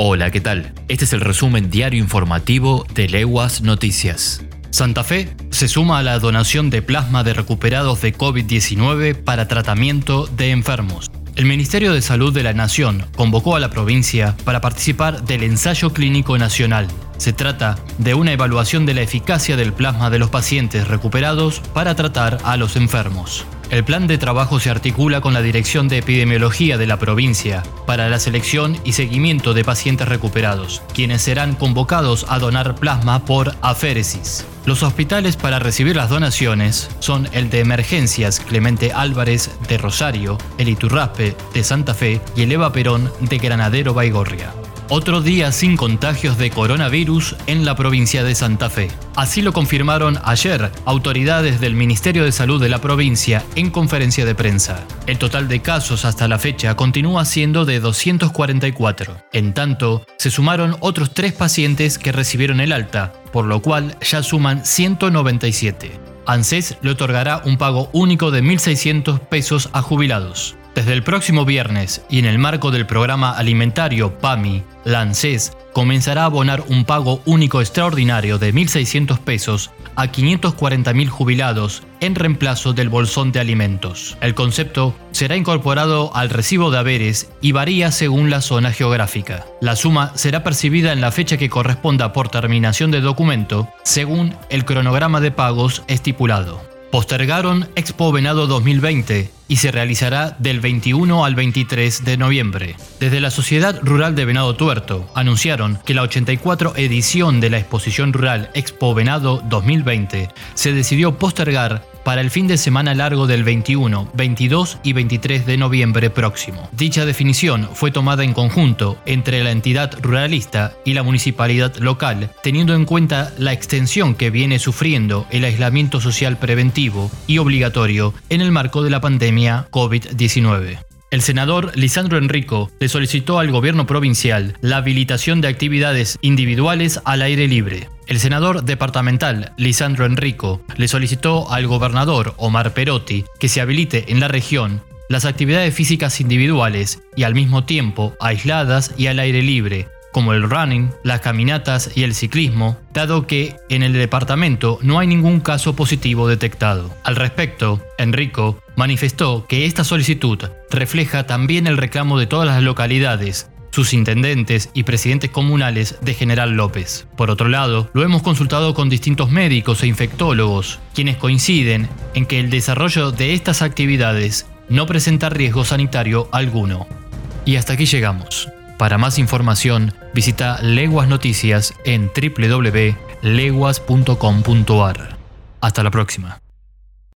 Hola, ¿qué tal? Este es el resumen diario informativo de Leguas Noticias. Santa Fe se suma a la donación de plasma de recuperados de COVID-19 para tratamiento de enfermos. El Ministerio de Salud de la Nación convocó a la provincia para participar del ensayo clínico nacional. Se trata de una evaluación de la eficacia del plasma de los pacientes recuperados para tratar a los enfermos. El plan de trabajo se articula con la Dirección de Epidemiología de la provincia para la selección y seguimiento de pacientes recuperados, quienes serán convocados a donar plasma por aféresis. Los hospitales para recibir las donaciones son el de Emergencias Clemente Álvarez de Rosario, el Iturraspe de Santa Fe y el Eva Perón de Granadero Baigorria. Otro día sin contagios de coronavirus en la provincia de Santa Fe. Así lo confirmaron ayer autoridades del Ministerio de Salud de la provincia en conferencia de prensa. El total de casos hasta la fecha continúa siendo de 244. En tanto, se sumaron otros tres pacientes que recibieron el alta, por lo cual ya suman 197. ANSES le otorgará un pago único de 1.600 pesos a jubilados. Desde el próximo viernes y en el marco del programa alimentario PAMI, la comenzará a abonar un pago único extraordinario de 1.600 pesos a 540.000 jubilados en reemplazo del bolsón de alimentos. El concepto será incorporado al recibo de haberes y varía según la zona geográfica. La suma será percibida en la fecha que corresponda por terminación de documento, según el cronograma de pagos estipulado. Postergaron Expo Venado 2020 y se realizará del 21 al 23 de noviembre. Desde la Sociedad Rural de Venado Tuerto anunciaron que la 84 edición de la Exposición Rural Expo Venado 2020 se decidió postergar para el fin de semana largo del 21, 22 y 23 de noviembre próximo. Dicha definición fue tomada en conjunto entre la entidad ruralista y la municipalidad local, teniendo en cuenta la extensión que viene sufriendo el aislamiento social preventivo y obligatorio en el marco de la pandemia COVID-19. El senador Lisandro Enrico le solicitó al gobierno provincial la habilitación de actividades individuales al aire libre. El senador departamental Lisandro Enrico le solicitó al gobernador Omar Perotti que se habilite en la región las actividades físicas individuales y al mismo tiempo aisladas y al aire libre, como el running, las caminatas y el ciclismo, dado que en el departamento no hay ningún caso positivo detectado. Al respecto, Enrico manifestó que esta solicitud refleja también el reclamo de todas las localidades, sus intendentes y presidentes comunales de General López. Por otro lado, lo hemos consultado con distintos médicos e infectólogos, quienes coinciden en que el desarrollo de estas actividades no presenta riesgo sanitario alguno. Y hasta aquí llegamos. Para más información, visita Leguas Noticias en www.leguas.com.ar. Hasta la próxima.